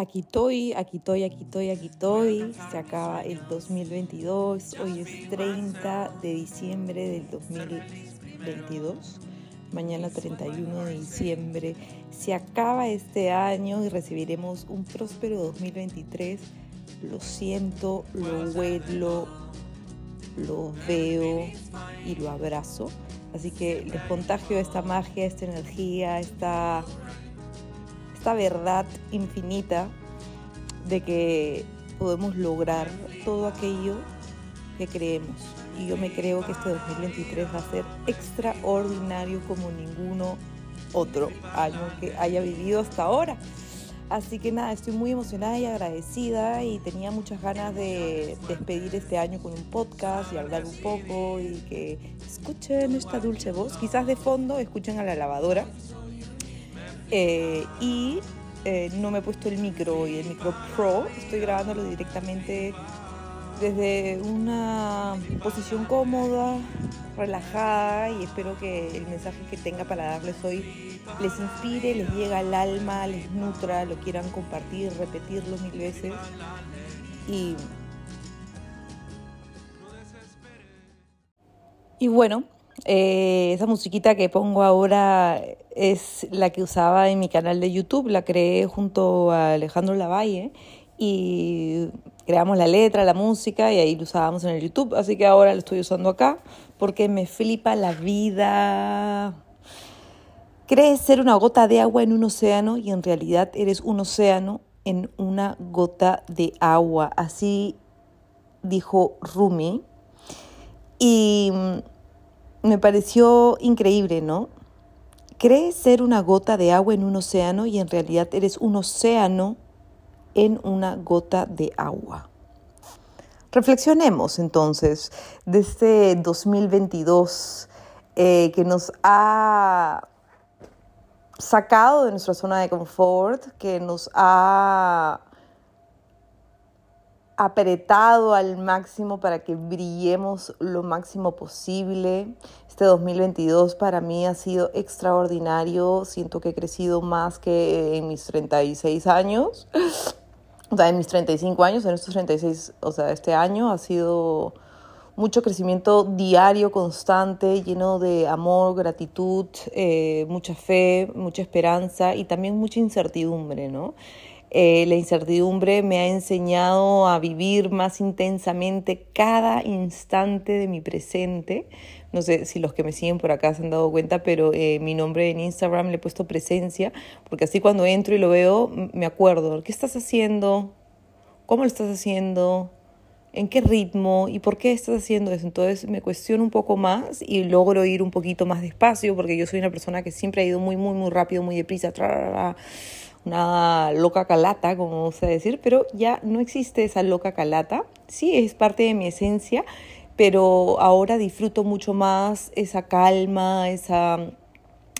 Aquí estoy, aquí estoy, aquí estoy, aquí estoy. Se acaba el 2022. Hoy es 30 de diciembre del 2022. Mañana 31 de diciembre. Se acaba este año y recibiremos un próspero 2023. Lo siento, lo huelo, lo veo y lo abrazo. Así que les contagio esta magia, esta energía, esta esta verdad infinita de que podemos lograr todo aquello que creemos. Y yo me creo que este 2023 va a ser extraordinario como ninguno otro año que haya vivido hasta ahora. Así que nada, estoy muy emocionada y agradecida y tenía muchas ganas de despedir este año con un podcast y hablar un poco y que escuchen esta dulce voz. Quizás de fondo escuchen a la lavadora eh, y eh, no me he puesto el micro y el micro Pro, estoy grabándolo directamente desde una posición cómoda, relajada y espero que el mensaje que tenga para darles hoy les inspire, les llegue al alma, les nutra, lo quieran compartir, repetirlo mil veces. Y y bueno, eh, esa musiquita que pongo ahora es la que usaba en mi canal de YouTube, la creé junto a Alejandro Lavalle y creamos la letra, la música y ahí lo usábamos en el YouTube, así que ahora lo estoy usando acá porque me flipa la vida. Crees ser una gota de agua en un océano y en realidad eres un océano en una gota de agua, así dijo Rumi. Y me pareció increíble, ¿no? Crees ser una gota de agua en un océano y en realidad eres un océano en una gota de agua. Reflexionemos entonces de este 2022 eh, que nos ha sacado de nuestra zona de confort, que nos ha apretado al máximo para que brillemos lo máximo posible. Este 2022 para mí ha sido extraordinario. Siento que he crecido más que en mis 36 años. O sea, en mis 35 años, en estos 36, o sea, este año ha sido mucho crecimiento diario, constante, lleno de amor, gratitud, eh, mucha fe, mucha esperanza y también mucha incertidumbre, ¿no? Eh, la incertidumbre me ha enseñado a vivir más intensamente cada instante de mi presente. No sé si los que me siguen por acá se han dado cuenta, pero eh, mi nombre en Instagram le he puesto presencia, porque así cuando entro y lo veo, me acuerdo, ¿qué estás haciendo? ¿Cómo lo estás haciendo? ¿En qué ritmo? ¿Y por qué estás haciendo eso? Entonces me cuestiono un poco más y logro ir un poquito más despacio, porque yo soy una persona que siempre ha ido muy, muy, muy rápido, muy deprisa una loca calata, como vamos a decir, pero ya no existe esa loca calata. Sí, es parte de mi esencia, pero ahora disfruto mucho más esa calma, esa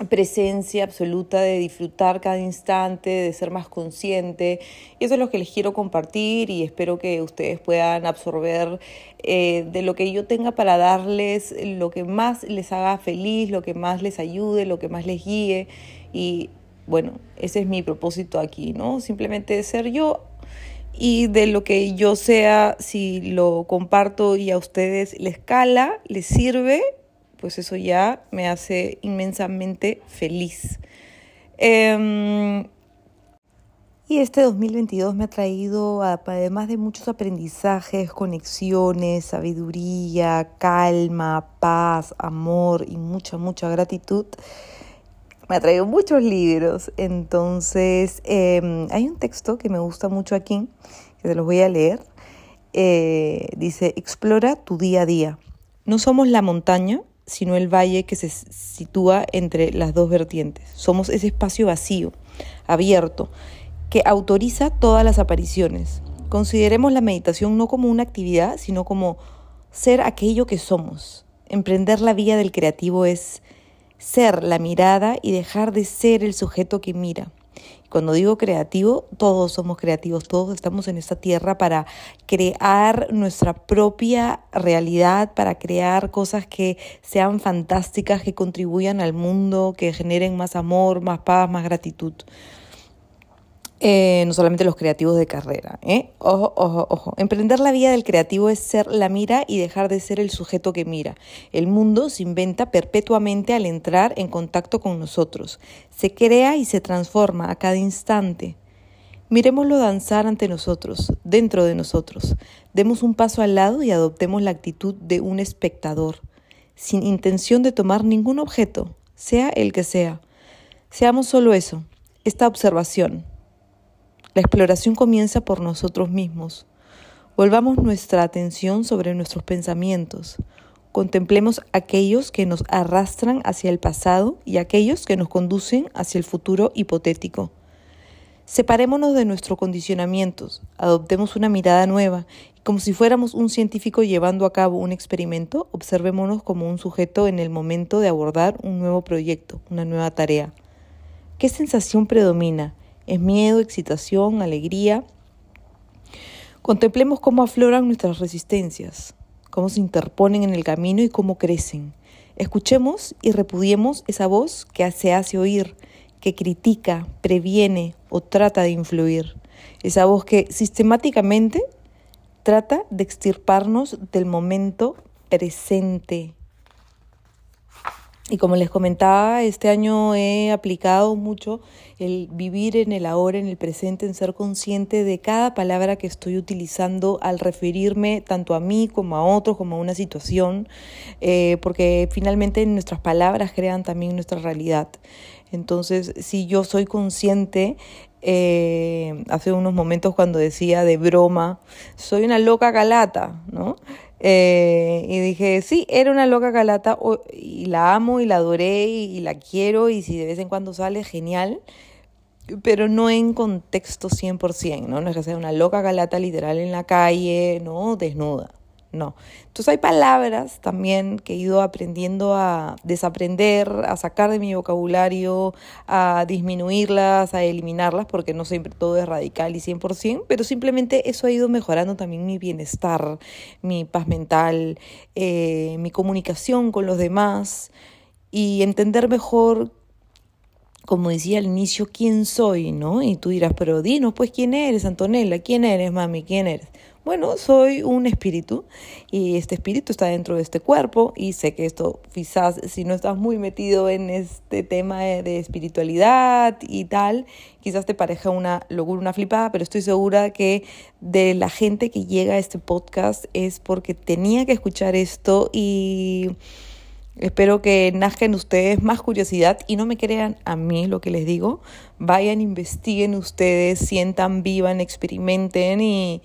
presencia absoluta de disfrutar cada instante, de ser más consciente. Y eso es lo que les quiero compartir y espero que ustedes puedan absorber eh, de lo que yo tenga para darles lo que más les haga feliz, lo que más les ayude, lo que más les guíe. Y bueno, ese es mi propósito aquí, ¿no? Simplemente ser yo y de lo que yo sea, si lo comparto y a ustedes les cala, les sirve, pues eso ya me hace inmensamente feliz. Em, y este 2022 me ha traído, además de muchos aprendizajes, conexiones, sabiduría, calma, paz, amor y mucha, mucha gratitud, me ha traído muchos libros. Entonces, em, hay un texto que me gusta mucho aquí, que se los voy a leer. Eh, dice, explora tu día a día. No somos la montaña, sino el valle que se sitúa entre las dos vertientes. Somos ese espacio vacío, abierto, que autoriza todas las apariciones. Consideremos la meditación no como una actividad, sino como ser aquello que somos. Emprender la vía del creativo es ser la mirada y dejar de ser el sujeto que mira. Cuando digo creativo, todos somos creativos, todos estamos en esta tierra para crear nuestra propia realidad, para crear cosas que sean fantásticas, que contribuyan al mundo, que generen más amor, más paz, más gratitud. Eh, no solamente los creativos de carrera. ¿eh? Ojo, ojo, ojo. Emprender la vida del creativo es ser la mira y dejar de ser el sujeto que mira. El mundo se inventa perpetuamente al entrar en contacto con nosotros. Se crea y se transforma a cada instante. Miremoslo danzar ante nosotros, dentro de nosotros. Demos un paso al lado y adoptemos la actitud de un espectador, sin intención de tomar ningún objeto, sea el que sea. Seamos solo eso, esta observación la exploración comienza por nosotros mismos. Volvamos nuestra atención sobre nuestros pensamientos. Contemplemos aquellos que nos arrastran hacia el pasado y aquellos que nos conducen hacia el futuro hipotético. Separémonos de nuestros condicionamientos, adoptemos una mirada nueva como si fuéramos un científico llevando a cabo un experimento, observémonos como un sujeto en el momento de abordar un nuevo proyecto, una nueva tarea. ¿Qué sensación predomina? Es miedo, excitación, alegría. Contemplemos cómo afloran nuestras resistencias, cómo se interponen en el camino y cómo crecen. Escuchemos y repudiemos esa voz que se hace oír, que critica, previene o trata de influir. Esa voz que sistemáticamente trata de extirparnos del momento presente y como les comentaba, este año he aplicado mucho el vivir en el ahora, en el presente, en ser consciente de cada palabra que estoy utilizando al referirme tanto a mí como a otros, como a una situación, eh, porque finalmente nuestras palabras crean también nuestra realidad. Entonces, si yo soy consciente, eh, hace unos momentos cuando decía de broma, soy una loca galata, ¿no? Eh, y dije, sí, era una loca calata y la amo y la adoré y, la quiero y si de vez en cuando sale, genial, pero no en contexto 100%, ¿no? No es que sea una loca calata literal en la calle, ¿no? Desnuda. No. Entonces hay palabras también que he ido aprendiendo a desaprender, a sacar de mi vocabulario, a disminuirlas, a eliminarlas, porque no siempre todo es radical y 100%, pero simplemente eso ha ido mejorando también mi bienestar, mi paz mental, eh, mi comunicación con los demás y entender mejor como decía al inicio, quién soy, ¿no? Y tú dirás, pero dinos, pues, ¿quién eres, Antonella? ¿Quién eres, mami? ¿Quién eres? Bueno, soy un espíritu y este espíritu está dentro de este cuerpo y sé que esto quizás si no estás muy metido en este tema de espiritualidad y tal, quizás te parezca una locura, una flipada, pero estoy segura que de la gente que llega a este podcast es porque tenía que escuchar esto y Espero que nazca en ustedes más curiosidad y no me crean a mí lo que les digo. Vayan, investiguen ustedes, sientan, vivan, experimenten y,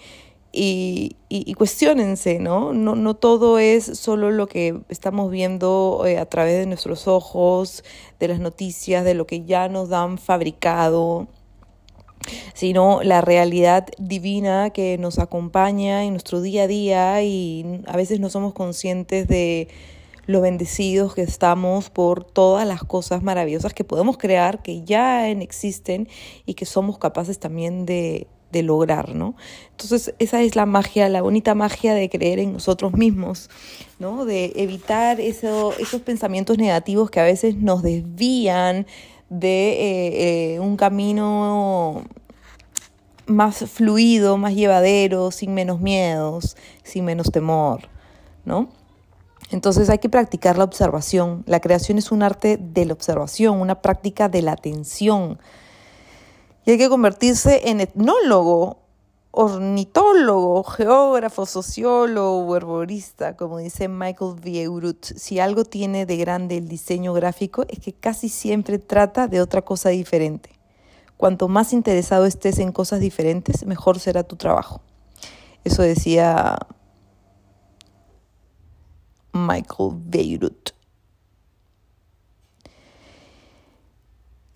y, y, cuestionense, ¿no? ¿no? No todo es solo lo que estamos viendo eh, a través de nuestros ojos, de las noticias, de lo que ya nos dan fabricado, sino la realidad divina que nos acompaña en nuestro día a día y a veces no somos conscientes de lo bendecidos que estamos por todas las cosas maravillosas que podemos crear, que ya existen y que somos capaces también de, de lograr, ¿no? Entonces, esa es la magia, la bonita magia de creer en nosotros mismos, ¿no? De evitar eso, esos pensamientos negativos que a veces nos desvían de eh, eh, un camino más fluido, más llevadero, sin menos miedos, sin menos temor, ¿no? Entonces hay que practicar la observación. La creación es un arte de la observación, una práctica de la atención, y hay que convertirse en etnólogo, ornitólogo, geógrafo, sociólogo, herborista, como dice Michael Vieurut. Si algo tiene de grande el diseño gráfico es que casi siempre trata de otra cosa diferente. Cuanto más interesado estés en cosas diferentes, mejor será tu trabajo. Eso decía Michael Beirut.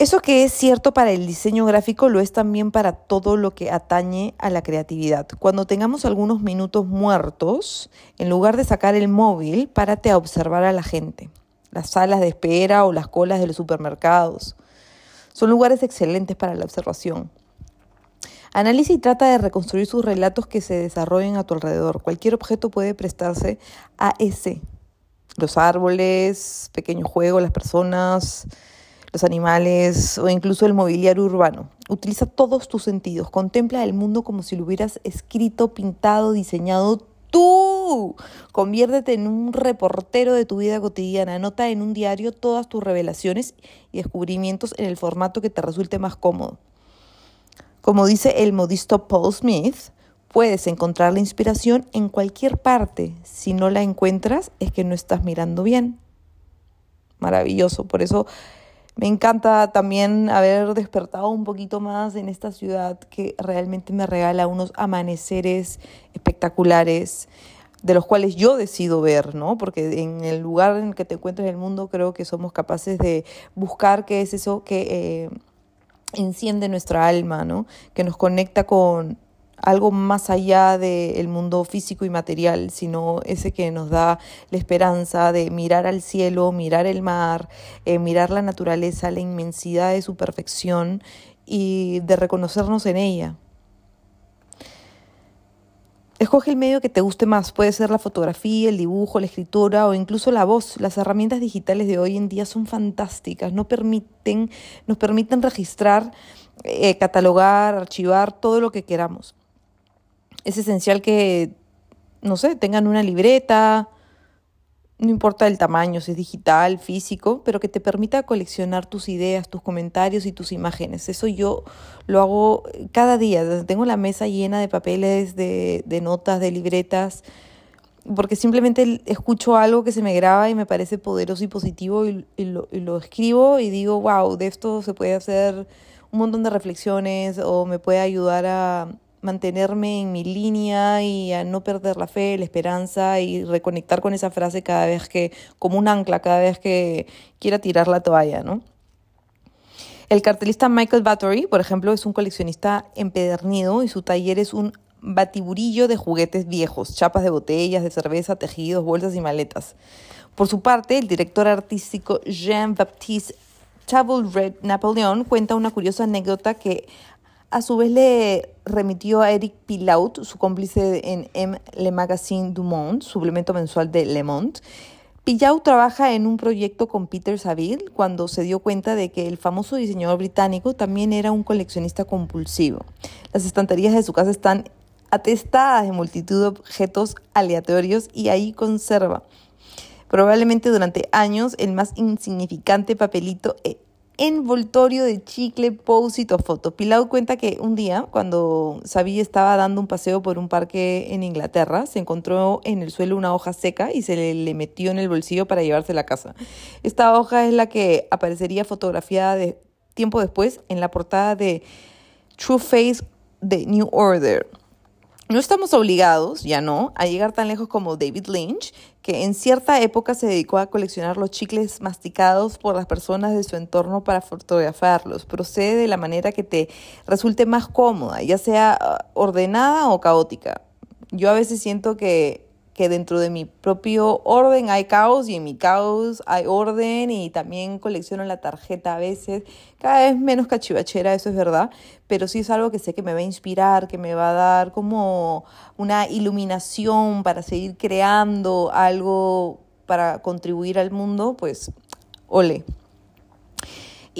Eso que es cierto para el diseño gráfico lo es también para todo lo que atañe a la creatividad. Cuando tengamos algunos minutos muertos, en lugar de sacar el móvil, párate a observar a la gente, las salas de espera o las colas de los supermercados. Son lugares excelentes para la observación. Analiza y trata de reconstruir sus relatos que se desarrollen a tu alrededor. Cualquier objeto puede prestarse a ese. Los árboles, pequeños juegos, las personas, los animales o incluso el mobiliario urbano. Utiliza todos tus sentidos, contempla el mundo como si lo hubieras escrito, pintado, diseñado tú. Conviértete en un reportero de tu vida cotidiana. Anota en un diario todas tus revelaciones y descubrimientos en el formato que te resulte más cómodo. Como dice el modisto Paul Smith, puedes encontrar la inspiración en cualquier parte. Si no la encuentras, es que no estás mirando bien. Maravilloso. Por eso me encanta también haber despertado un poquito más en esta ciudad que realmente me regala unos amaneceres espectaculares de los cuales yo decido ver, ¿no? Porque en el lugar en el que te encuentres en el mundo creo que somos capaces de buscar qué es eso que eh, enciende nuestra alma, ¿no? Que nos conecta con algo más allá del mundo físico y material, sino ese que nos da la esperanza de mirar al cielo, mirar el mar, eh, mirar la naturaleza, la inmensidad de su perfección y de reconocernos en ella. Escoge el medio que te guste más. Puede ser la fotografía, el dibujo, la escritura o incluso la voz. Las herramientas digitales de hoy en día son fantásticas. No permiten, nos permiten registrar, eh, catalogar, archivar todo lo que queramos es esencial que, no sé, tengan una libreta, no importa el tamaño, si es digital, físico, pero que te permita coleccionar tus ideas, tus comentarios y tus imágenes. Eso yo lo hago cada día. Tengo la mesa llena de papeles, de, de notas, de libretas, porque simplemente escucho algo que se me graba y me parece poderoso y positivo y, lo, y lo escribo y digo, wow, de esto se puede hacer un montón de reflexiones o me puede ayudar a mantenerme en mi línea y a no perder la fe, la esperanza y reconectar con esa frase cada vez que, como un ancla, cada vez que quiera tirar la toalla, ¿no? El cartelista Michael Battery, por ejemplo, es un coleccionista empedernido y su taller es un batiburillo de juguetes viejos, chapas de botellas, de cerveza, tejidos, bolsas y maletas. Por su parte, el director artístico Jean-Baptiste Red Napoleon cuenta una curiosa anécdota que a su vez le remitió a Eric Pilaut, su cómplice en. Le Magazine du Monde, suplemento mensual de Le Monde. Pilaut trabaja en un proyecto con Peter Saville cuando se dio cuenta de que el famoso diseñador británico también era un coleccionista compulsivo. Las estanterías de su casa están atestadas de multitud de objetos aleatorios y ahí conserva probablemente durante años el más insignificante papelito e envoltorio de chicle, post o foto. Pilau cuenta que un día, cuando Sabi estaba dando un paseo por un parque en Inglaterra, se encontró en el suelo una hoja seca y se le, metió en el bolsillo para llevarse a casa. Esta hoja es la que aparecería fotografiada de, tiempo después en la portada de True Face de New Order. No estamos obligados, ya no, a llegar tan lejos como David Lynch, que en cierta época se dedicó a coleccionar los chicles masticados por las personas de su entorno para fotografiarlos. Procede de la manera que te resulte más cómoda, ya sea ah, ordenada o caótica. Yo a veces siento que que dentro de mi propio orden hay caos y en mi caos hay orden y también colecciono la tarjeta a veces, cada vez menos cachivachera, eso es verdad, pero sí es algo que sé que me va a inspirar, que me va a dar como una iluminación para seguir creando algo para contribuir al mundo, pues ole.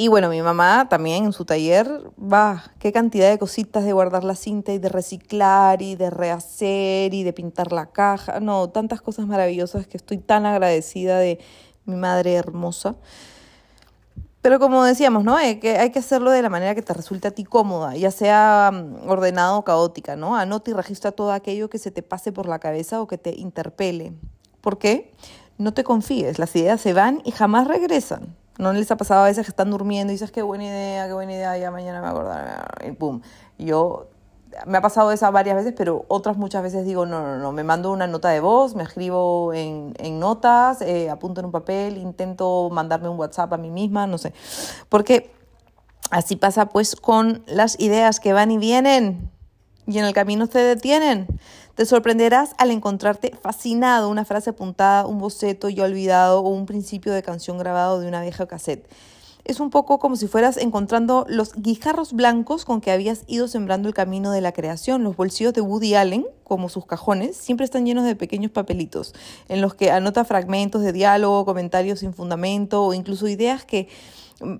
Y bueno, mi mamá también en su taller, va, qué cantidad de cositas de guardar la cinta y de reciclar y de rehacer y de pintar la caja. No, tantas cosas maravillosas que estoy tan agradecida de mi madre hermosa. Pero como decíamos, ¿no? Hay que, hay que hacerlo de la manera que te resulte a ti cómoda, ya sea mm, ordenado o caótica, ¿no? Anota y registra todo aquello que se te pase por la cabeza o que te interpele. ¿Por qué? No te confíes, las ideas se van y jamás regresan. ¿No les ha pasado a veces que están durmiendo y dices, qué buena idea, qué buena idea, ya mañana me acordaré, y pum. Yo, me ha pasado eso varias veces, pero otras muchas veces digo, no, no, no, me mando una nota de voz, me escribo en, en notas, eh, apunto en un papel, intento mandarme un WhatsApp a mí misma, no sé. Porque así pasa pues con las ideas que van y vienen y en el camino se detienen. Te sorprenderás al encontrarte fascinado una frase apuntada, un boceto ya olvidado o un principio de canción grabado de una vieja cassette. Es un poco como si fueras encontrando los guijarros blancos con que habías ido sembrando el camino de la creación. Los bolsillos de Woody Allen, como sus cajones, siempre están llenos de pequeños papelitos en los que anota fragmentos de diálogo, comentarios sin fundamento o incluso ideas que mm,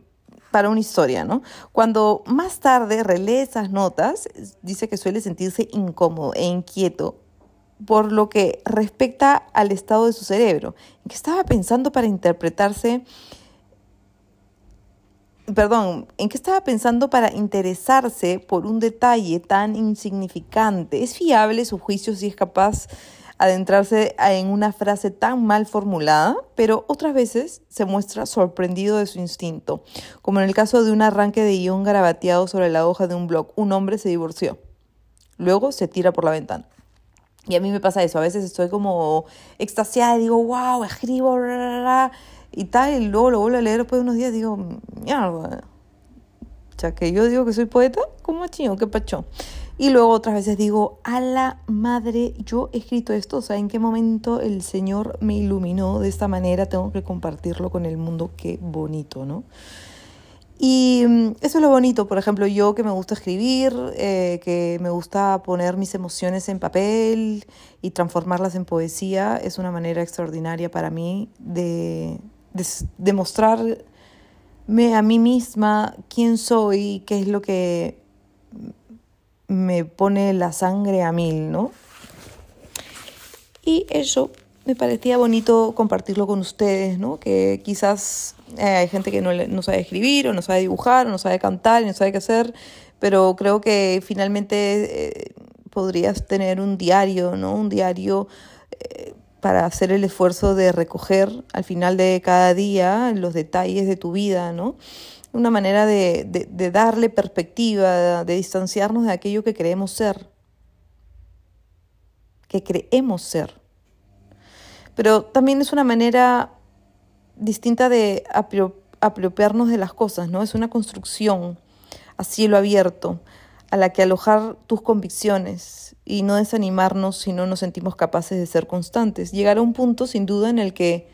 para una historia, ¿no? Cuando más tarde relee esas notas, dice que suele sentirse incómodo e inquieto por lo que respecta al estado de su cerebro, que estaba pensando para interpretarse, perdón, en qué estaba pensando para interesarse por un detalle tan insignificante. ¿Es fiable su juicio si es capaz adentrarse en una frase tan mal formulada? Pero otras veces se muestra sorprendido de su instinto, como en el caso de un arranque de guion garabateado sobre la hoja de un blog. Un hombre se divorció. Luego se tira por la ventana. Y a mí me pasa eso, a veces estoy como extasiada y digo, wow, escribo, y tal, y luego lo vuelvo a leer después de unos días digo, mierda. Ya que yo digo que soy poeta, ¿cómo chingo? ¿Qué pacho? Y luego otras veces digo, a la madre, yo he escrito esto, o sea, ¿en qué momento el Señor me iluminó de esta manera? Tengo que compartirlo con el mundo, qué bonito, ¿no? Y mm, eso es lo bonito, por ejemplo, yo que me gusta escribir, eh, que me gusta poner mis emociones en papel y transformarlas en poesía, es una manera extraordinaria para mí de, de, mostrarme a mí misma quién soy, qué es lo que me pone la sangre a mil, ¿no? Y eso me parecía bonito compartirlo con ustedes, ¿no? Que quizás eh, hay gente que no, no, sabe escribir o no sabe dibujar o no sabe cantar y no sabe qué hacer, pero creo que finalmente eh, podrías tener un diario, ¿no? Un diario eh, para hacer el esfuerzo de recoger al final de cada día los detalles de tu vida, ¿no? Una manera de, de, darle perspectiva, de distanciarnos de aquello que creemos ser, que creemos ser pero también es una manera distinta de apropiarnos de las cosas, ¿no? Es una construcción a cielo abierto a la que alojar tus convicciones y no desanimarnos si no nos sentimos capaces de ser constantes. Llegar a un punto sin duda en el que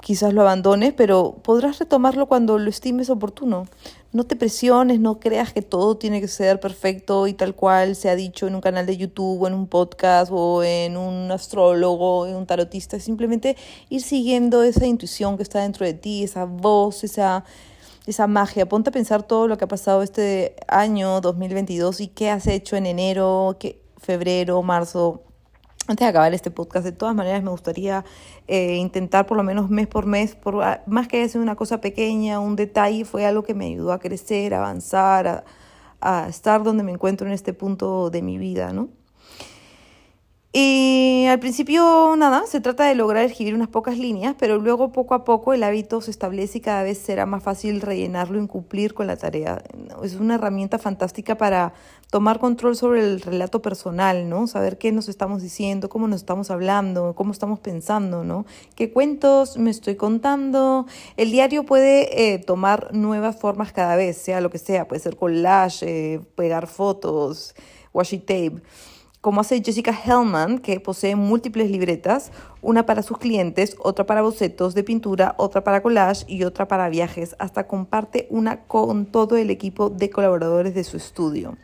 quizás lo abandones, pero podrás retomarlo cuando lo estimes oportuno. No te presiones, no creas que todo tiene que ser perfecto y tal cual se ha dicho en un canal de YouTube o en un podcast o en un astrólogo, en un tarotista. Simplemente ir siguiendo esa intuición que está dentro de ti, esa voz, esa, esa magia. Ponte a pensar todo lo que ha pasado este año 2022 y qué has hecho en enero, qué, febrero, marzo, antes de acabar este podcast, de todas maneras me gustaría eh, intentar por lo menos mes por mes, por, ah, más que ser una cosa pequeña, un detalle, fue algo que me ayudó a crecer, a avanzar, a, a estar donde me encuentro en este punto de mi vida, ¿no? Y al principio, nada, se trata de lograr escribir unas pocas líneas, pero luego poco a poco el hábito se establece y cada vez será más fácil rellenarlo y cumplir con la tarea. Es una herramienta fantástica para tomar control sobre el relato personal, ¿no? Saber qué nos estamos diciendo, cómo nos estamos hablando, cómo estamos pensando, ¿no? ¿Qué cuentos me estoy contando? El diario puede eh, tomar nuevas formas cada vez, sea lo que sea, puede ser collage, eh, pegar fotos, washi tape como hace Jessica Hellman, que posee múltiples libretas, una para sus clientes, otra para bocetos de pintura, otra para collage y otra para viajes, hasta comparte una con todo el equipo de colaboradores de su estudio.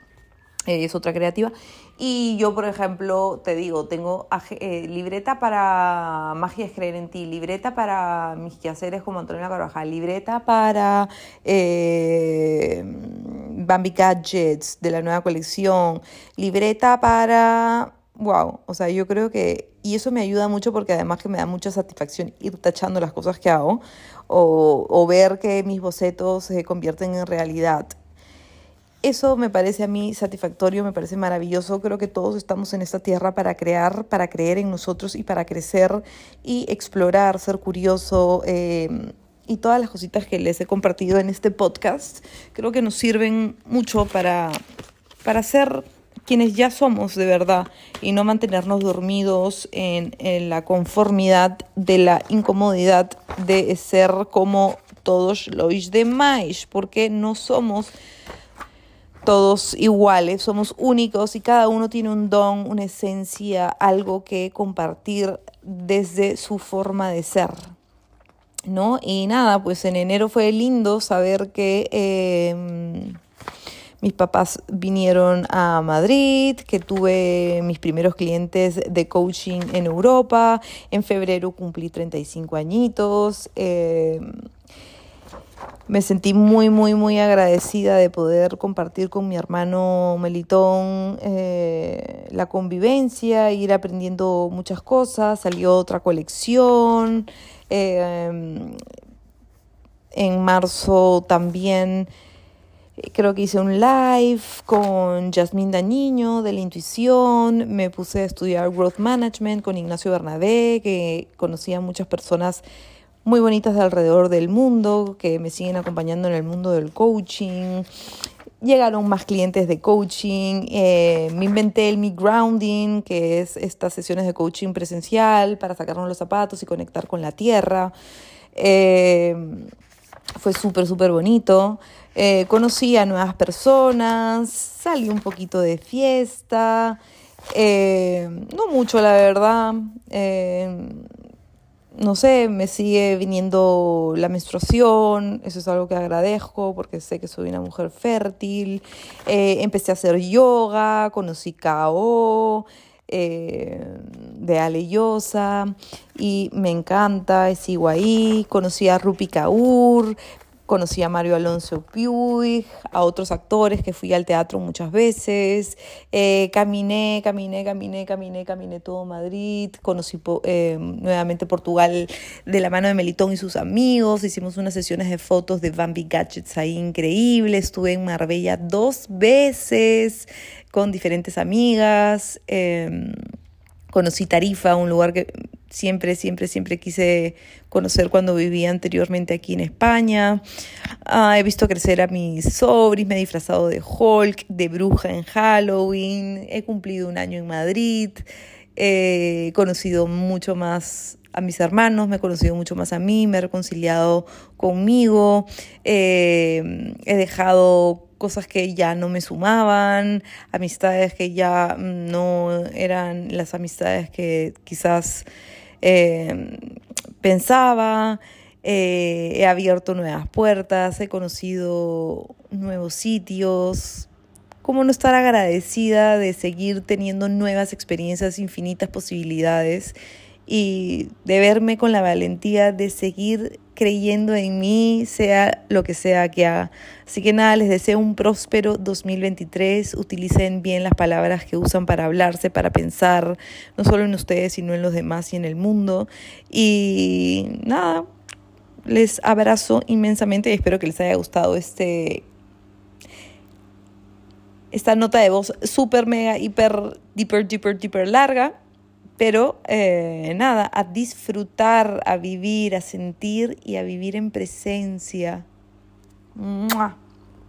Eh, es otra creativa. Y yo, por ejemplo, te digo, tengo eh, libreta para Magia es creer en ti, libreta para mis quehaceres como Antonio Carvajal, libreta para eh, Bambi Gadgets de la nueva colección, libreta para... Wow, o sea, yo creo que... Y eso me ayuda mucho porque además que me da mucha satisfacción ir tachando las cosas que hago o, ver que mis bocetos se convierten en realidad. Eso me parece a mí satisfactorio, me parece maravilloso. Creo que todos estamos en esta tierra para crear, para creer en nosotros y para crecer y explorar, ser curioso. Eh, y todas las cositas que les he compartido en este podcast, creo que nos sirven mucho para, para ser quienes ya somos de verdad y no mantenernos dormidos en, en la conformidad de la incomodidad de ser como todos los demás, porque no somos todos iguales, somos únicos y cada uno tiene un don, una esencia, algo que compartir desde su forma de ser. ¿No? Y nada, pues en enero fue lindo saber que em, mis papás vinieron a Madrid, que tuve mis primeros clientes de coaching en Europa, en febrero cumplí 35 añitos. Em, Me sentí muy, muy, muy agradecida de poder compartir con mi hermano Melitón eh, la convivencia, ir aprendiendo muchas cosas. Salió otra colección. Eh, en marzo también eh, creo que hice un live con Jasmine Dañiño de la intuición. Me puse a estudiar growth management con Ignacio Bernabé, que conocía a muchas personas muy bonitas de alrededor del mundo, que me siguen acompañando en el mundo del coaching. Llegaron más clientes de coaching, eh, me inventé el Me Grounding, que es estas sesiones de coaching presencial para sacarnos los zapatos y conectar con la tierra. Eh, fue súper, súper bonito. Eh, conocí a nuevas personas, salí un poquito de fiesta, no mucho la verdad no sé, me sigue viniendo la menstruación, eso es algo que agradezco porque sé que soy una mujer fértil. Eh, empecé a hacer yoga, conocí KO eh, de Ale y me encanta, sigo ahí. Conocí a Rupi Kaur, Conocí a Mario Alonso Puig, a otros actores que fui al teatro muchas veces. Eh, caminé, caminé, caminé, caminé, caminé todo Madrid. Conocí eh, nuevamente Portugal de la mano de Melitón y sus amigos. Hicimos unas sesiones de fotos de Bambi Gadgets ahí increíbles. Estuve en Marbella dos veces con diferentes amigas. Em, conocí Tarifa, un lugar que siempre, siempre, siempre quise conocer cuando vivía anteriormente aquí en España. Ah, he visto crecer a mis sobris, me he disfrazado de Hulk, de bruja en Halloween, he cumplido un año en Madrid, he conocido mucho más a mis hermanos, me he conocido mucho más a mí, me he reconciliado conmigo, eh, he dejado cosas que ya no me sumaban, amistades que ya no eran las amistades que quizás eh, pensaba, eh, he abierto nuevas puertas, he conocido nuevos sitios. ¿Cómo no estar agradecida de seguir teniendo nuevas experiencias, infinitas posibilidades y de verme con la valentía de seguir creyendo en mí, sea lo que sea que haga. Así que nada, les deseo un próspero 2023. Utilicen bien las palabras que usan para hablarse, para pensar, no solo en ustedes, sino en los demás y en el mundo. Y nada, les abrazo inmensamente y espero que les haya gustado este esta nota de voz súper, mega, hiper, deeper, deeper, deeper larga. Pero eh, nada, a disfrutar, a vivir, a sentir y a vivir en presencia.